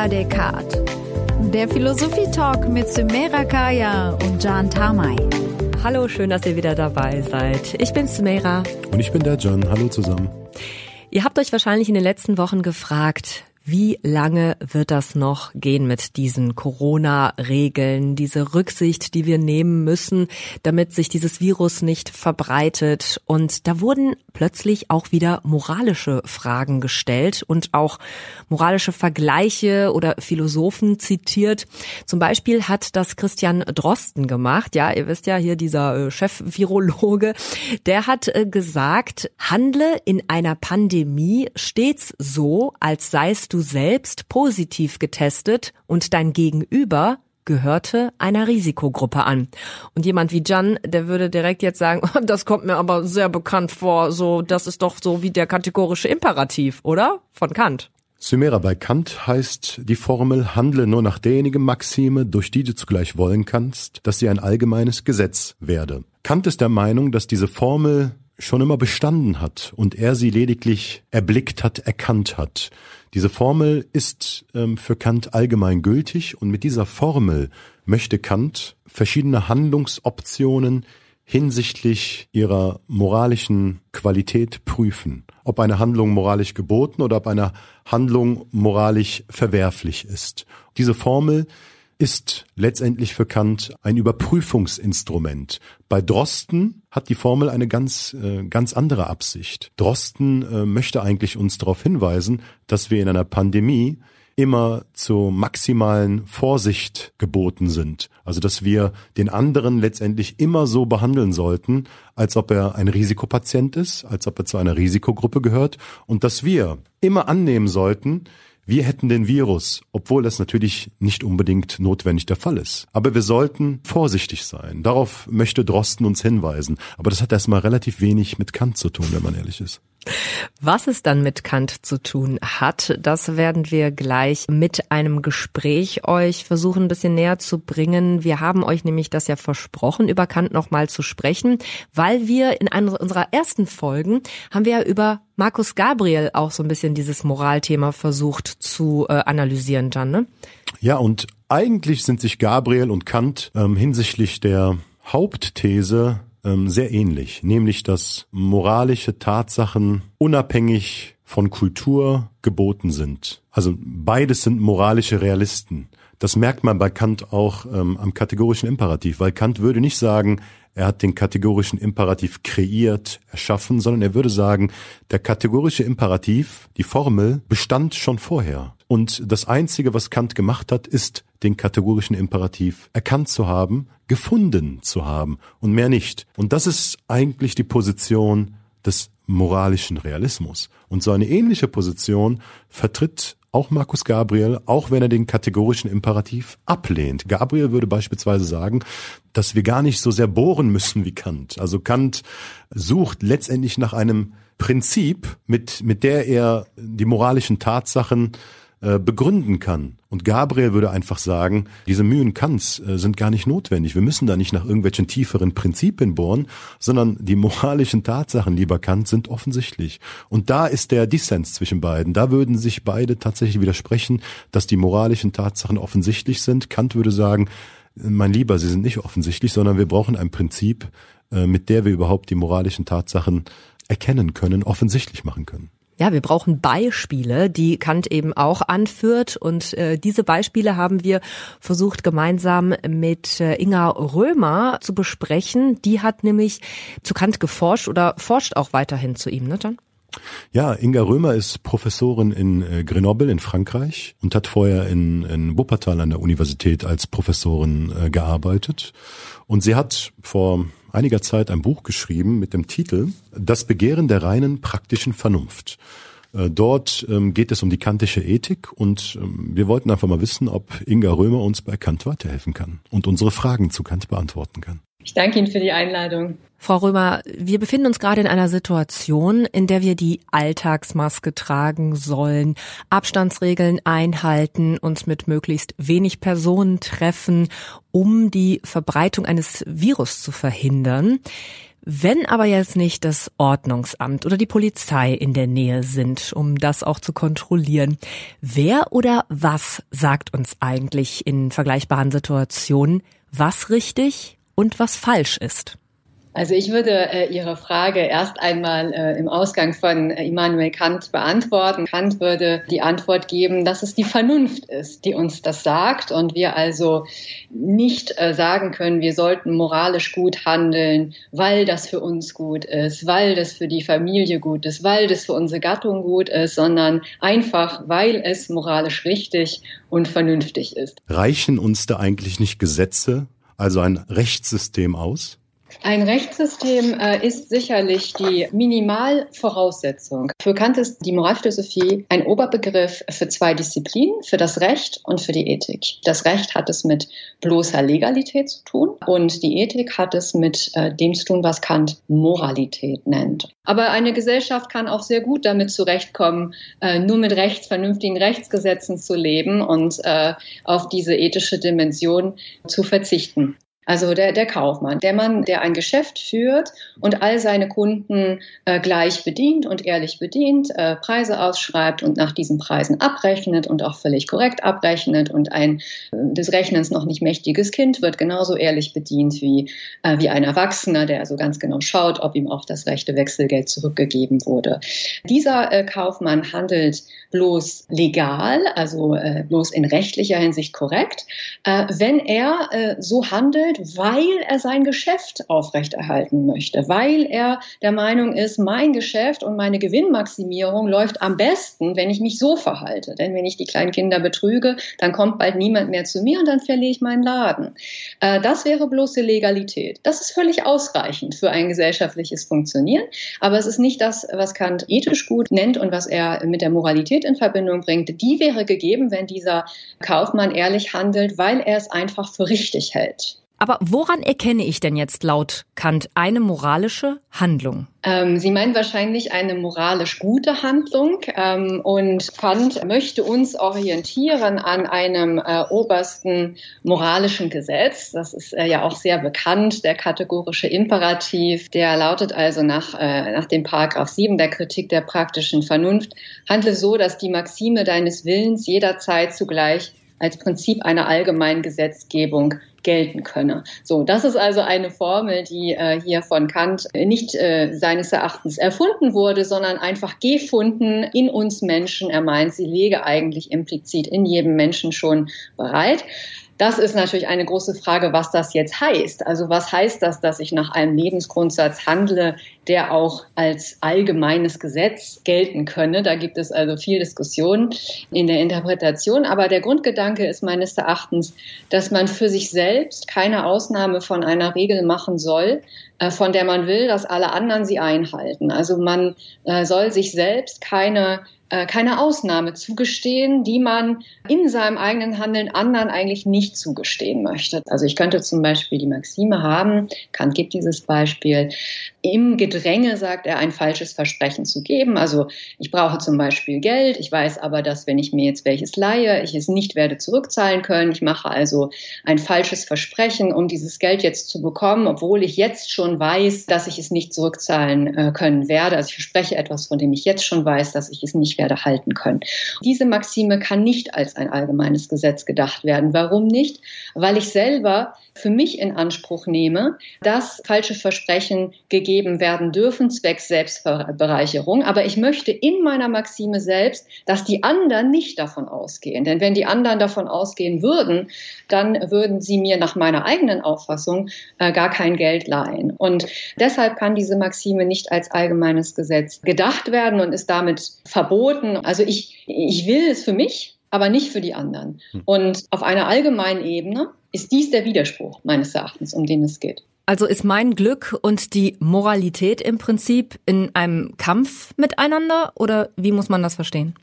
la Descartes. Der Philosophie-Talk mit Sumera Kaya und Jan Tamay. Hallo, schön, dass ihr wieder dabei seid. Ich bin Sumera. Und ich bin der Jan. Hallo zusammen. Ihr habt euch wahrscheinlich in den letzten Wochen gefragt, wie lange wird das noch gehen mit diesen Corona-Regeln, diese Rücksicht, die wir nehmen müssen, damit sich dieses Virus nicht verbreitet? Und da wurden plötzlich auch wieder moralische Fragen gestellt und auch moralische Vergleiche oder Philosophen zitiert. Zum Beispiel hat das Christian Drosten gemacht. Ja, ihr wisst ja hier dieser äh, Chef-Virologe. Der hat äh, gesagt, handle in einer Pandemie stets so, als du selbst positiv getestet und dein Gegenüber gehörte einer Risikogruppe an. Und jemand wie Jan, der würde direkt jetzt sagen, das kommt mir aber sehr bekannt vor, so, das ist doch so wie der kategorische Imperativ, oder? Von Kant. Sumera bei Kant heißt die Formel, handle nur nach derjenigen Maxime, durch die du zugleich wollen kannst, dass sie ein allgemeines Gesetz werde. Kant ist der Meinung, dass diese Formel schon immer bestanden hat und er sie lediglich erblickt hat, erkannt hat. Diese Formel ist ähm, für Kant allgemein gültig und mit dieser Formel möchte Kant verschiedene Handlungsoptionen hinsichtlich ihrer moralischen Qualität prüfen. Ob eine Handlung moralisch geboten oder ob eine Handlung moralisch verwerflich ist. Diese Formel ist letztendlich für Kant ein Überprüfungsinstrument. Bei Drosten hat die Formel eine ganz, äh, ganz andere Absicht. Drosten äh, möchte eigentlich uns darauf hinweisen, dass wir in einer Pandemie immer zur maximalen Vorsicht geboten sind. Also dass wir den anderen letztendlich immer so behandeln sollten, als ob er ein Risikopatient ist, als ob er zu einer Risikogruppe gehört und dass wir immer annehmen sollten, wir hätten den Virus, obwohl das natürlich nicht unbedingt notwendig der Fall ist. Aber wir sollten vorsichtig sein. Darauf möchte Drosten uns hinweisen. Aber das hat erstmal relativ wenig mit Kant zu tun, wenn man ehrlich ist. Was es dann mit Kant zu tun hat, das werden wir gleich mit einem Gespräch euch versuchen, ein bisschen näher zu bringen. Wir haben euch nämlich das ja versprochen, über Kant nochmal zu sprechen, weil wir in einer unserer ersten Folgen haben wir ja über Markus Gabriel auch so ein bisschen dieses Moralthema versucht zu äh, analysieren, Jan, ne? Ja, und eigentlich sind sich Gabriel und Kant ähm, hinsichtlich der Hauptthese ähm, sehr ähnlich, nämlich dass moralische Tatsachen unabhängig von Kultur geboten sind. Also beides sind moralische Realisten. Das merkt man bei Kant auch ähm, am kategorischen Imperativ, weil Kant würde nicht sagen, er hat den kategorischen Imperativ kreiert, erschaffen, sondern er würde sagen, der kategorische Imperativ, die Formel, bestand schon vorher. Und das Einzige, was Kant gemacht hat, ist, den kategorischen Imperativ erkannt zu haben, gefunden zu haben und mehr nicht. Und das ist eigentlich die Position des moralischen Realismus. Und so eine ähnliche Position vertritt auch Markus Gabriel, auch wenn er den kategorischen Imperativ ablehnt. Gabriel würde beispielsweise sagen, dass wir gar nicht so sehr bohren müssen wie Kant. Also Kant sucht letztendlich nach einem Prinzip, mit, mit der er die moralischen Tatsachen äh, begründen kann. Und Gabriel würde einfach sagen, diese Mühen Kants äh, sind gar nicht notwendig. Wir müssen da nicht nach irgendwelchen tieferen Prinzipien bohren, sondern die moralischen Tatsachen, lieber Kant, sind offensichtlich. Und da ist der Dissens zwischen beiden. Da würden sich beide tatsächlich widersprechen, dass die moralischen Tatsachen offensichtlich sind. Kant würde sagen, mein Lieber, sie sind nicht offensichtlich, sondern wir brauchen ein Prinzip, äh, mit der wir überhaupt die moralischen Tatsachen erkennen können, offensichtlich machen können. Ja, wir brauchen Beispiele, die Kant eben auch anführt. Und äh, diese Beispiele haben wir versucht gemeinsam mit äh, Inga Römer zu besprechen. Die hat nämlich zu Kant geforscht oder forscht auch weiterhin zu ihm, ne, John? Ja, Inga Römer ist Professorin in äh, Grenoble in Frankreich und hat vorher in, in Wuppertal an der Universität als Professorin äh, gearbeitet. Und sie hat vor einiger Zeit ein Buch geschrieben mit dem Titel Das Begehren der reinen praktischen Vernunft. Äh, dort ähm, geht es um die kantische Ethik und ähm, wir wollten einfach mal wissen, ob Inga Römer uns bei Kant weiterhelfen kann und unsere Fragen zu Kant beantworten kann. Ich danke Ihnen für die Einladung. Frau Römer, wir befinden uns gerade in einer Situation, in der wir die Alltagsmaske tragen sollen, Abstandsregeln einhalten, uns mit möglichst wenig Personen treffen, um die Verbreitung eines Virus zu verhindern. Wenn aber jetzt nicht das Ordnungsamt oder die Polizei in der Nähe sind, um das auch zu kontrollieren, wer oder was sagt uns eigentlich in vergleichbaren Situationen, was richtig und was falsch ist? Also ich würde äh, Ihre Frage erst einmal äh, im Ausgang von äh, Immanuel Kant beantworten. Kant würde die Antwort geben, dass es die Vernunft ist, die uns das sagt und wir also nicht äh, sagen können, wir sollten moralisch gut handeln, weil das für uns gut ist, weil das für die Familie gut ist, weil das für unsere Gattung gut ist, sondern einfach, weil es moralisch richtig und vernünftig ist. Reichen uns da eigentlich nicht Gesetze, also ein Rechtssystem aus? Ein Rechtssystem äh, ist sicherlich die Minimalvoraussetzung. Für Kant ist die Moralphilosophie ein Oberbegriff für zwei Disziplinen, für das Recht und für die Ethik. Das Recht hat es mit bloßer Legalität zu tun und die Ethik hat es mit äh, dem zu tun, was Kant Moralität nennt. Aber eine Gesellschaft kann auch sehr gut damit zurechtkommen, äh, nur mit rechtsvernünftigen Rechtsgesetzen zu leben und äh, auf diese ethische Dimension zu verzichten. Also der, der Kaufmann, der Mann, der ein Geschäft führt und all seine Kunden äh, gleich bedient und ehrlich bedient, äh, Preise ausschreibt und nach diesen Preisen abrechnet und auch völlig korrekt abrechnet und ein äh, des Rechnens noch nicht mächtiges Kind wird genauso ehrlich bedient wie, äh, wie ein Erwachsener, der also ganz genau schaut, ob ihm auch das rechte Wechselgeld zurückgegeben wurde. Dieser äh, Kaufmann handelt bloß legal, also bloß in rechtlicher Hinsicht korrekt, wenn er so handelt, weil er sein Geschäft aufrechterhalten möchte, weil er der Meinung ist, mein Geschäft und meine Gewinnmaximierung läuft am besten, wenn ich mich so verhalte. Denn wenn ich die kleinen Kinder betrüge, dann kommt bald niemand mehr zu mir und dann verliere ich meinen Laden. Äh, das wäre bloße Legalität. Das ist völlig ausreichend für ein gesellschaftliches Funktionieren, aber es ist nicht das, was Kant ethisch gut nennt und was er mit der Moralität in Verbindung bringt. Die wäre gegeben, wenn dieser Kaufmann ehrlich handelt, weil er es einfach für richtig hält. Aber woran erkenne ich denn jetzt laut Kant eine moralische Handlung? Ähm, Sie meinen wahrscheinlich eine moralisch gute Handlung. Ähm, und Kant möchte uns orientieren an einem äh, obersten moralischen Gesetz. Das ist äh, ja auch sehr bekannt, der kategorische Imperativ. Der lautet also nach, äh, nach dem Paragraph 7 der Kritik der praktischen Vernunft, handle so, dass die Maxime deines Willens jederzeit zugleich als Prinzip einer allgemeinen Gesetzgebung gelten könne. So, das ist also eine Formel, die äh, hier von Kant nicht äh, seines Erachtens erfunden wurde, sondern einfach gefunden in uns Menschen. Er meint, sie lege eigentlich implizit in jedem Menschen schon bereit. Das ist natürlich eine große Frage, was das jetzt heißt. Also was heißt das, dass ich nach einem Lebensgrundsatz handle, der auch als allgemeines Gesetz gelten könne? Da gibt es also viel Diskussion in der Interpretation. Aber der Grundgedanke ist meines Erachtens, dass man für sich selbst keine Ausnahme von einer Regel machen soll, äh, von der man will, dass alle anderen sie einhalten. Also man äh, soll sich selbst keine keine Ausnahme zugestehen, die man in seinem eigenen Handeln anderen eigentlich nicht zugestehen möchte. Also ich könnte zum Beispiel die Maxime haben, Kant gibt dieses Beispiel, im Gedränge, sagt er, ein falsches Versprechen zu geben. Also ich brauche zum Beispiel Geld, ich weiß aber, dass wenn ich mir jetzt welches leihe, ich es nicht werde zurückzahlen können. Ich mache also ein falsches Versprechen, um dieses Geld jetzt zu bekommen, obwohl ich jetzt schon weiß, dass ich es nicht zurückzahlen äh, können werde. Also ich verspreche etwas, von dem ich jetzt schon weiß, dass ich es nicht werde halten können. Diese Maxime kann nicht als ein allgemeines Gesetz gedacht werden. Warum nicht? Weil ich selber für mich in Anspruch nehme, dass falsche Versprechen gegeben werden dürfen, zwecks Selbstbereicherung. Aber ich möchte in meiner Maxime selbst, dass die anderen nicht davon ausgehen. Denn wenn die anderen davon ausgehen würden, dann würden sie mir nach meiner eigenen Auffassung äh, gar kein Geld leihen. Und deshalb kann diese Maxime nicht als allgemeines Gesetz gedacht werden und ist damit verboten. Also ich, ich will es für mich, aber nicht für die anderen. Hm. Und auf einer allgemeinen Ebene ist dies der Widerspruch meines Erachtens, um den es geht. Also ist mein Glück und die Moralität im Prinzip in einem Kampf miteinander oder wie muss man das verstehen?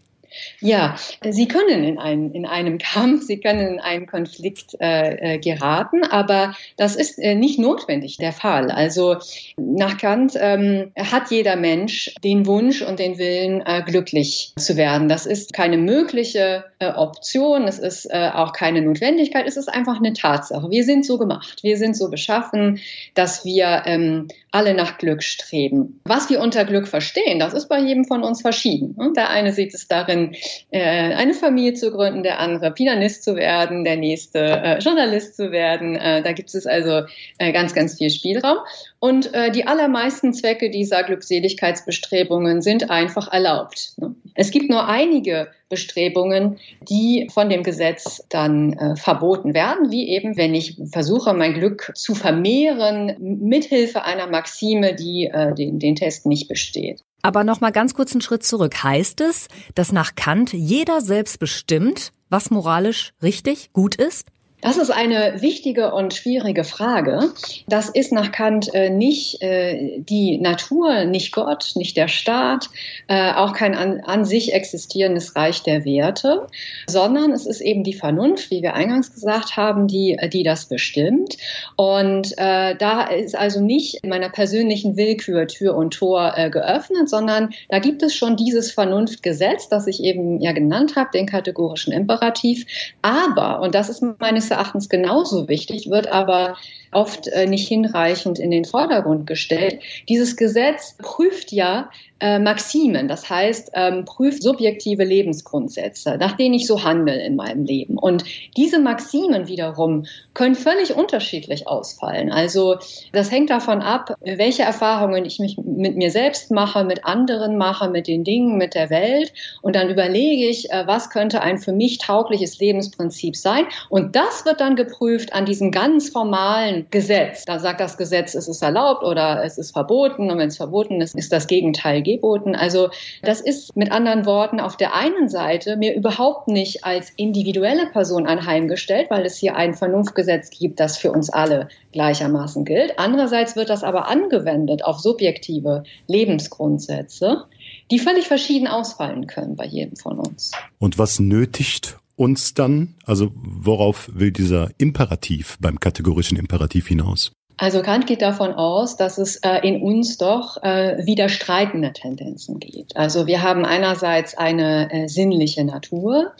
Ja, Sie können in, ein, in einem Kampf, Sie können in einen Konflikt äh, äh, geraten, aber das ist äh, nicht notwendig der Fall. Also nach Kant ähm, hat jeder Mensch den Wunsch und den Willen, äh, glücklich zu werden. Das ist keine mögliche äh, Option, es ist äh, auch keine Notwendigkeit, es ist einfach eine Tatsache. Wir sind so gemacht, wir sind so beschaffen, dass wir ähm, alle nach Glück streben. Was wir unter Glück verstehen, das ist bei jedem von uns verschieden. Der eine sieht es darin, äh, eine Familie zu gründen, der andere Pianist zu werden, der nächste äh, Journalist zu werden. Äh, da gibt es also ganz, ganz viel Spielraum. Und die allermeisten Zwecke dieser Glückseligkeitsbestrebungen sind einfach erlaubt. Ne? Es gibt nur einige Bestrebungen, die von dem Gesetz dann äh, verboten werden, wie eben, wenn ich versuche, mein Glück zu vermehren, mithilfe einer Maxime, die äh, den, den Test nicht besteht. Aber noch mal ganz kurz einen Schritt zurück. Heißt es, dass nach Kant jeder selbst bestimmt, was moralisch richtig, gut ist? Das ist eine wichtige und schwierige Frage. Das ist nach Kant äh, nicht äh, die Natur, nicht Gott, nicht der Staat, äh, auch kein an, an, sich existierendes Reich der Werte, sondern es ist eben die Vernunft, wie wir eingangs gesagt haben, die, die das bestimmt. Und äh, da ist also nicht meiner persönlichen Willkür Tür und Tor äh, geöffnet, sondern da gibt es schon dieses Vernunftgesetz, das ich eben ja genannt habe, den kategorischen Imperativ. Aber, und das ist meines meines Erachtens genauso wichtig, wird aber oft äh, nicht hinreichend in den Vordergrund gestellt. Dieses Gesetz prüft ja äh, Maximen, das heißt, ähm, prüft subjektive Lebensgrundsätze, nach denen ich so handle in meinem Leben. Und diese Maximen wiederum können völlig unterschiedlich ausfallen. Also das hängt davon ab, welche Erfahrungen ich mich mit mir selbst mache, mit anderen mache, mit den Dingen, mit der Welt. Und dann überlege ich, äh, was könnte ein für mich taugliches Lebensprinzip sein. Und das wird dann geprüft an diesem ganz formalen Gesetz. Da sagt das Gesetz, es ist erlaubt oder es ist verboten. Und wenn es verboten ist, ist das Gegenteil geboten. Also das ist mit anderen Worten auf der einen Seite mir überhaupt nicht als individuelle Person anheimgestellt, weil es hier ein Vernunftgesetz gibt, das für uns alle gleichermaßen gilt. Andererseits wird das aber angewendet auf subjektive Lebensgrundsätze, die völlig verschieden ausfallen können bei jedem von uns. Und was nötigt uns dann, also worauf will dieser Imperativ beim kategorischen Imperativ hinaus? Also Kant geht davon aus, dass es äh, in uns doch äh, widerstreitende Tendenzen gibt. Also wir haben einerseits eine äh, sinnliche Natur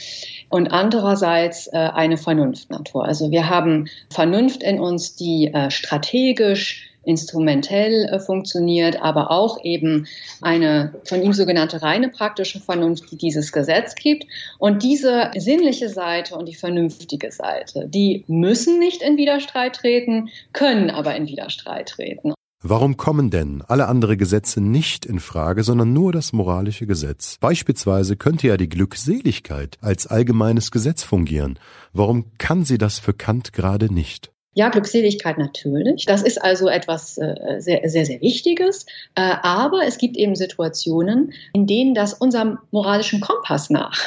und andererseits äh, eine Vernunftnatur. Also wir haben Vernunft in uns, die äh, strategisch instrumentell äh, funktioniert, aber auch eben eine von ihm sogenannte reine praktische Vernunft, die dieses Gesetz gibt. Und diese sinnliche Seite und die vernünftige Seite, die müssen nicht in Widerstreit treten, können aber in Widerstreit treten. Warum kommen denn alle andere Gesetze nicht in Frage, sondern nur das moralische Gesetz? Beispielsweise könnte ja die Glückseligkeit als allgemeines Gesetz fungieren. Warum kann sie das für Kant gerade nicht? Ja, Glückseligkeit natürlich. Das ist also etwas äh, sehr, sehr, sehr Wichtiges. Äh, aber es gibt eben Situationen, in denen das unserem moralischen Kompass nach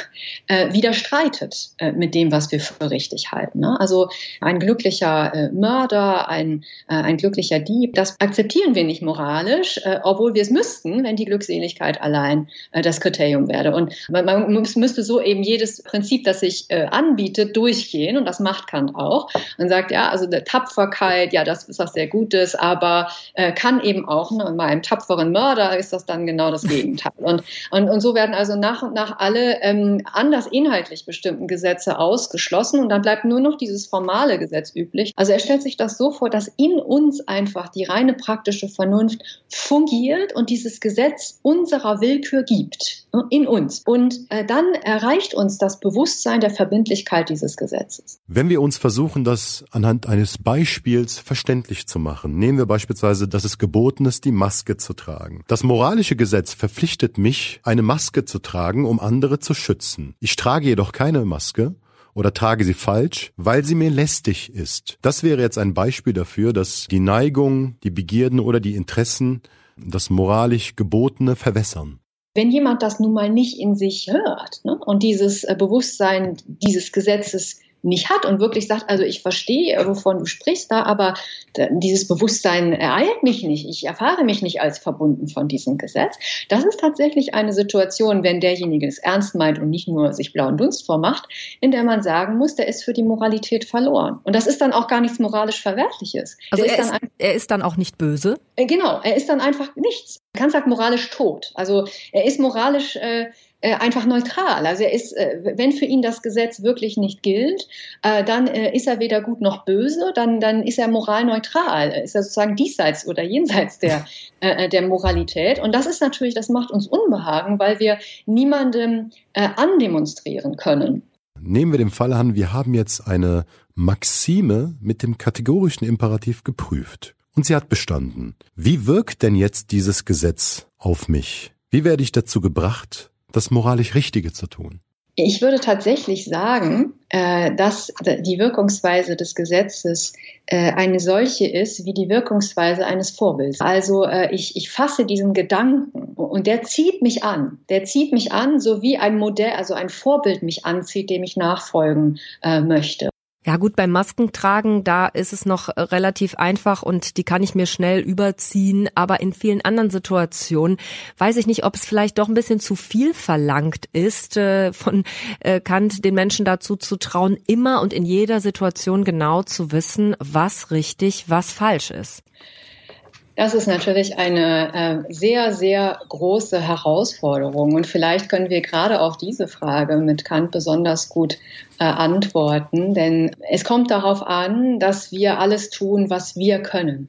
äh, widerstreitet äh, mit dem, was wir für richtig halten. Ne? Also ein glücklicher äh, Mörder, ein, äh, ein glücklicher Dieb, das akzeptieren wir nicht moralisch, obwohl wir es müssten, wenn die Glückseligkeit allein das Kriterium wäre. Und man, man müsste so eben jedes Prinzip, das sich anbietet, durchgehen. Und das macht Kant auch. Man sagt, ja, also Tapferkeit, ja, das ist was sehr Gutes, aber äh, kann eben auch, ne, bei einem tapferen Mörder ist das dann genau das Gegenteil. Und, und, und so werden also nach und nach alle ähm, anders inhaltlich bestimmten Gesetze ausgeschlossen und dann bleibt nur noch dieses formale Gesetz üblich. Also er stellt sich das so vor, dass in uns einfach die reine praktische Vernunft fungiert und dieses Gesetz unserer Willkür gibt, ne, in uns. Und äh, dann erreicht uns das Bewusstsein der Verbindlichkeit dieses Gesetzes. Wenn wir uns versuchen, das anhand eines eines Beispiels verständlich zu machen. Nehmen wir beispielsweise, dass es geboten ist, die Maske zu tragen. Das moralische Gesetz verpflichtet mich, eine Maske zu tragen, um andere zu schützen. Ich trage jedoch keine Maske, oder trage sie falsch, weil sie mir lästig ist. Das wäre jetzt ein Beispiel dafür, dass die Neigung, die Begierden oder die Interessen das moralisch Gebotene verwässern. Wenn jemand das nun mal nicht in sich hört ne, und dieses äh, Bewusstsein dieses Gesetzes nicht hat und wirklich sagt, also ich verstehe, wovon du sprichst da, aber dieses Bewusstsein ereilt mich nicht. Ich erfahre mich nicht als verbunden von diesem Gesetz. Das ist tatsächlich eine Situation, wenn derjenige es ernst meint und nicht nur sich blauen Dunst vormacht, in der man sagen muss, der ist für die Moralität verloren. Und das ist dann auch gar nichts moralisch Verwerfliches. Also er ist, ist er ist dann auch nicht böse? Äh, genau, er ist dann einfach nichts. Kant sagt moralisch tot. Also er ist moralisch äh, einfach neutral. Also er ist, äh, wenn für ihn das Gesetz wirklich nicht gilt, äh, dann äh, ist er weder gut noch böse, dann, dann ist er moralneutral, ist er sozusagen diesseits oder jenseits der, äh, der Moralität. Und das ist natürlich, das macht uns Unbehagen, weil wir niemandem äh, andemonstrieren können. Nehmen wir den Fall an, wir haben jetzt eine Maxime mit dem kategorischen Imperativ geprüft. Und sie hat bestanden. Wie wirkt denn jetzt dieses Gesetz auf mich? Wie werde ich dazu gebracht, das moralisch Richtige zu tun? Ich würde tatsächlich sagen, äh, dass die Wirkungsweise des Gesetzes äh, eine solche ist wie die Wirkungsweise eines Vorbilds. Also äh, ich, ich fasse diesen Gedanken und der zieht mich an. Der zieht mich an, so wie ein Modell, also ein Vorbild mich anzieht, dem ich nachfolgen möchte. Ja gut, beim Maskentragen, da ist es noch äh, relativ einfach und die kann ich mir schnell überziehen. Aber in vielen anderen Situationen weiß ich nicht, ob es vielleicht doch ein bisschen zu viel verlangt ist, äh, von äh, Kant den Menschen dazu zu trauen, immer und in jeder Situation genau zu wissen, was richtig, was falsch ist. Das ist natürlich eine äh, sehr, sehr große Herausforderung. Und vielleicht können wir gerade auf diese Frage mit Kant besonders gut äh, antworten. Denn es kommt darauf an, dass wir alles tun, was wir können.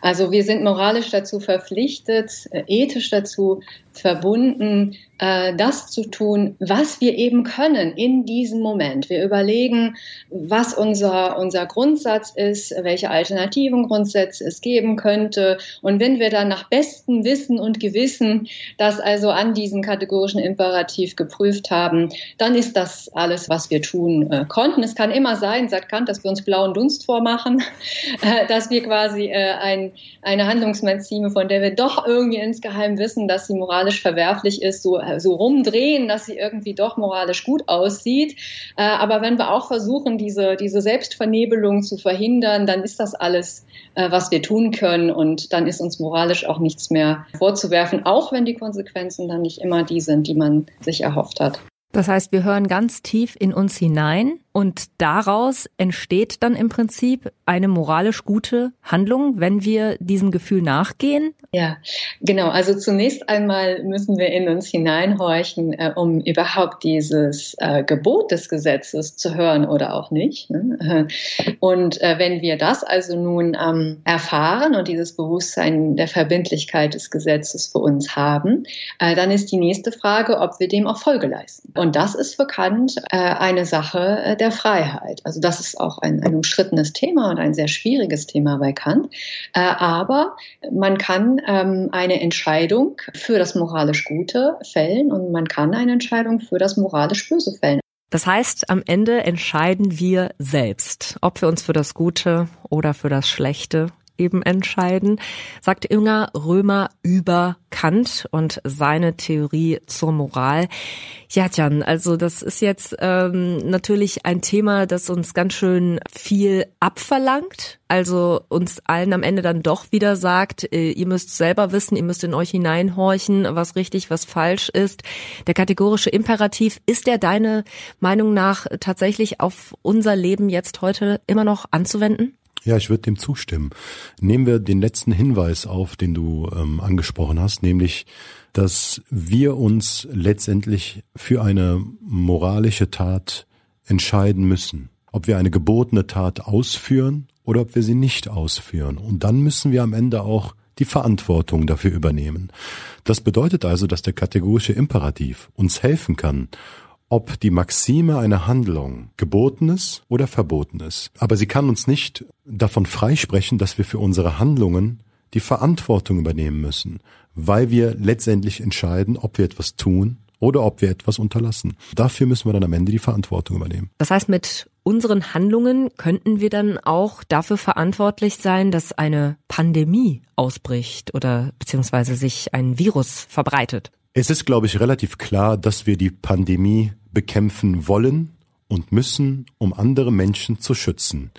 Also wir sind moralisch dazu verpflichtet, äh, ethisch dazu verbunden, äh, das zu tun, was wir eben können in diesem Moment. Wir überlegen, was unser, unser Grundsatz ist, welche alternativen Grundsätze es geben könnte. Und wenn wir dann nach bestem Wissen und Gewissen das also an diesen kategorischen Imperativ geprüft haben, dann ist das alles, was wir tun äh, konnten. Es kann immer sein, sagt Kant, dass wir uns blauen Dunst vormachen, dass wir quasi äh, ein, eine Handlungsmaxime, von der wir doch irgendwie insgeheim wissen, dass sie moralisch verwerflich ist, so so rumdrehen, dass sie irgendwie doch moralisch gut aussieht. Äh, aber wenn wir auch versuchen, diese, diese Selbstvernebelung zu verhindern, dann ist das alles, äh, was wir tun können. Und dann ist uns moralisch auch nichts mehr vorzuwerfen, auch wenn die Konsequenzen dann nicht immer die sind, die man sich erhofft hat. Das heißt, wir hören ganz tief in uns hinein und daraus entsteht dann im Prinzip eine moralisch gute Handlung, wenn wir diesem Gefühl nachgehen? Ja, genau. Also zunächst einmal müssen wir in uns hineinhorchen, äh, um überhaupt dieses äh, Gebot des Gesetzes zu hören oder auch nicht. Ne? Und äh, wenn wir das also nun ähm, erfahren und dieses Bewusstsein der Verbindlichkeit des Gesetzes für uns haben, äh, dann ist die nächste Frage, ob wir dem auch Folge leisten. Und das ist bekannt äh, eine Sache äh, der Freiheit. Also das ist auch ein, ein umstrittenes Thema und ein sehr schwieriges Thema bei Kant. Äh, aber man kann ähm, eine Entscheidung für das moralisch Gute fällen und man kann eine Entscheidung für das moralisch Böse fällen. Das heißt, am Ende entscheiden wir selbst, ob wir uns für das Gute oder für das Schlechte eben entscheiden, sagt Inga Römer über Kant und seine Theorie zur Moral. Ja, Jan, also das ist jetzt ähm, natürlich ein Thema, das uns ganz schön viel abverlangt. Also uns allen am Ende dann doch wieder sagt, äh, ihr müsst selber wissen, ihr müsst in euch hineinhorchen, was richtig, was falsch ist. Der kategorische Imperativ, ist der deine Meinung nach tatsächlich auf unser Leben jetzt heute immer noch anzuwenden? Ja, ich würde dem zustimmen. Nehmen wir den letzten Hinweis auf, den du ähm, angesprochen hast, nämlich, dass wir uns letztendlich für eine moralische Tat entscheiden müssen. Ob wir eine gebotene Tat ausführen oder ob wir sie nicht ausführen. Und dann müssen wir am Ende auch die Verantwortung dafür übernehmen. Das bedeutet also, dass der kategorische Imperativ uns helfen kann, ob die Maxime einer Handlung geboten ist oder verboten ist. Aber sie kann uns nicht davon freisprechen, dass wir für unsere Handlungen die Verantwortung übernehmen müssen, weil wir letztendlich entscheiden, ob wir etwas tun oder ob wir etwas unterlassen. Dafür müssen wir dann am Ende die Verantwortung übernehmen. Das heißt, mit unseren Handlungen könnten wir dann auch dafür verantwortlich sein, dass eine Pandemie ausbricht oder beziehungsweise sich ein Virus verbreitet. Es ist, glaube ich, relativ klar, dass wir die Pandemie bekämpfen wollen und müssen, um andere Menschen zu schützen.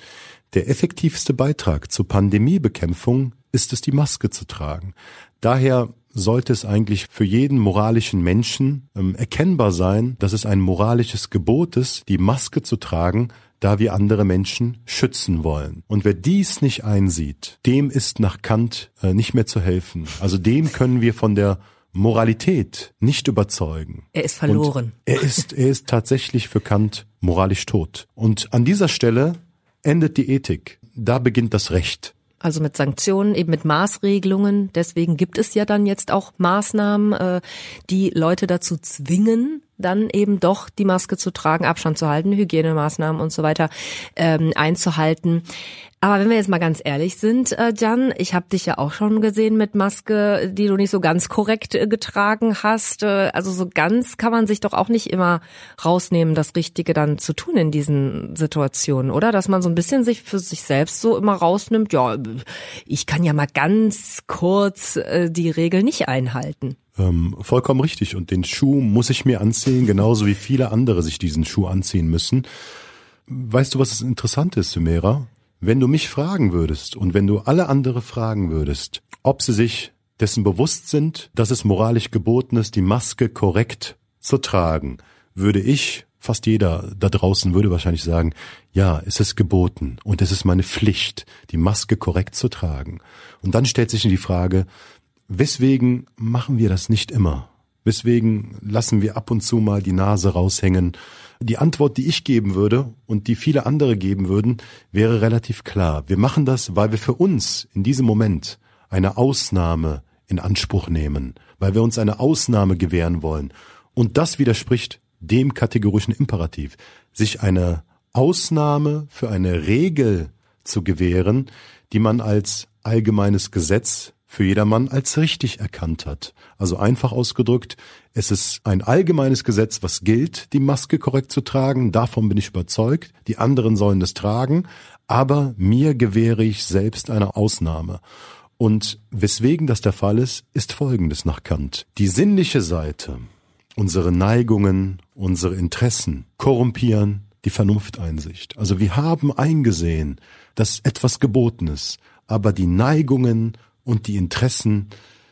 Der effektivste Beitrag zur Pandemiebekämpfung ist es, die Maske zu tragen. Daher sollte es eigentlich für jeden moralischen Menschen ähm, erkennbar sein, dass es ein moralisches Gebot ist, die Maske zu tragen, da wir andere Menschen schützen wollen. Und wer dies nicht einsieht, dem ist nach Kant äh, nicht mehr zu helfen. Also dem können wir von der Moralität nicht überzeugen. Er ist verloren. Und er ist, er ist tatsächlich für Kant moralisch tot. Und an dieser Stelle endet die Ethik. Da beginnt das Recht. Also mit Sanktionen, eben mit Maßregelungen. Deswegen gibt es ja dann jetzt auch Maßnahmen, äh, die Leute dazu zwingen, dann eben doch die Maske zu tragen, Abstand zu halten, Hygienemaßnahmen und so weiter ähm, einzuhalten. Aber wenn wir jetzt mal ganz ehrlich sind, äh, Jan, ich habe dich ja auch schon gesehen mit Maske, die du nicht so ganz korrekt äh, getragen hast. Äh, also so ganz kann man sich doch auch nicht immer rausnehmen, das Richtige dann zu tun in diesen Situationen, oder? Dass man so ein bisschen sich für sich selbst so immer rausnimmt, ja, ich kann ja mal ganz kurz die Regel nicht einhalten. Ähm, vollkommen richtig. Und den Schuh muss ich mir anziehen, genauso wie viele andere sich diesen Schuh anziehen müssen. Weißt du, was das Interessante ist, Sumera? Wenn du mich fragen würdest und wenn du alle andere fragen würdest, ob sie sich dessen bewusst sind, dass es moralisch geboten ist, die Maske korrekt zu tragen, würde ich, fast jeder da draußen würde wahrscheinlich sagen, ja, es ist geboten und es ist meine Pflicht, die Maske korrekt zu tragen. Und dann stellt sich die Frage, weswegen machen wir das nicht immer? Weswegen lassen wir ab und zu mal die Nase raushängen die Antwort, die ich geben würde und die viele andere geben würden, wäre relativ klar. Wir machen das, weil wir für uns in diesem Moment eine Ausnahme in Anspruch nehmen, weil wir uns eine Ausnahme gewähren wollen. Und das widerspricht dem kategorischen Imperativ. Sich eine Ausnahme für eine Regel zu gewähren, die man als allgemeines Gesetz für jedermann als richtig erkannt hat. Also einfach ausgedrückt, es ist ein allgemeines Gesetz, was gilt, die Maske korrekt zu tragen. Davon bin ich überzeugt. Die anderen sollen es tragen. Aber mir gewähre ich selbst eine Ausnahme. Und weswegen das der Fall ist, ist Folgendes nach Kant. Die sinnliche Seite, unsere Neigungen, unsere Interessen korrumpieren die Vernunfteinsicht. Also wir haben eingesehen, dass etwas geboten ist, aber die Neigungen und die Interessen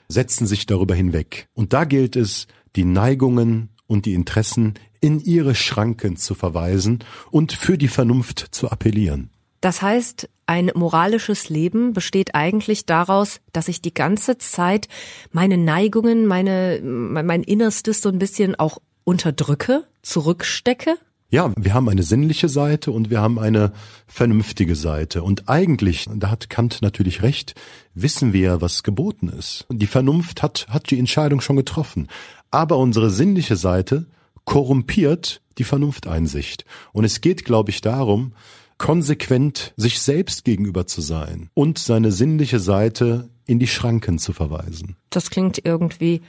setzen sich darüber hinweg. Und da gilt es, die Neigungen und die Interessen in ihre Schranken zu verweisen und für die Vernunft zu appellieren. Das heißt, ein moralisches Leben besteht eigentlich daraus, dass ich die ganze Zeit meine Neigungen, meine, mein Innerstes so ein bisschen auch unterdrücke, zurückstecke? Ja, wir haben eine sinnliche Seite und wir haben eine vernünftige Seite. Und eigentlich, da hat Kant natürlich recht, wissen wir, was geboten ist. Die Vernunft hat, hat die Entscheidung schon getroffen. Aber unsere sinnliche Seite korrumpiert die Vernunfteinsicht. Und es geht, glaube ich, darum, konsequent sich selbst gegenüber zu sein und seine sinnliche Seite in die Schranken zu verweisen. Das klingt irgendwie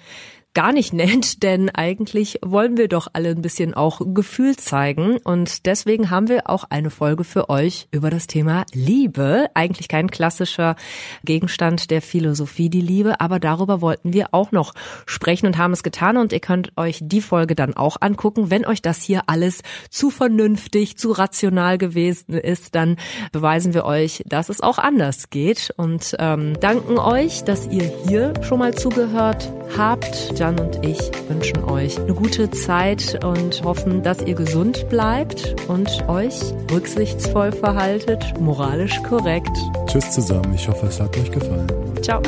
gar nicht nennt, denn eigentlich wollen wir doch alle ein bisschen auch Gefühl zeigen und deswegen haben wir auch eine Folge für euch über das Thema Liebe. Eigentlich kein klassischer Gegenstand der Philosophie, die Liebe, aber darüber wollten wir auch noch sprechen und haben es getan und ihr könnt euch die Folge dann auch angucken. Wenn euch das hier alles zu vernünftig, zu rational gewesen ist, dann beweisen wir euch, dass es auch anders geht und ähm, danken euch, dass ihr hier schon mal zugehört habt. Jan und ich wünschen euch eine gute Zeit und hoffen, dass ihr gesund bleibt und euch rücksichtsvoll verhaltet, moralisch korrekt. Tschüss zusammen. Ich hoffe, es hat euch gefallen. Ciao.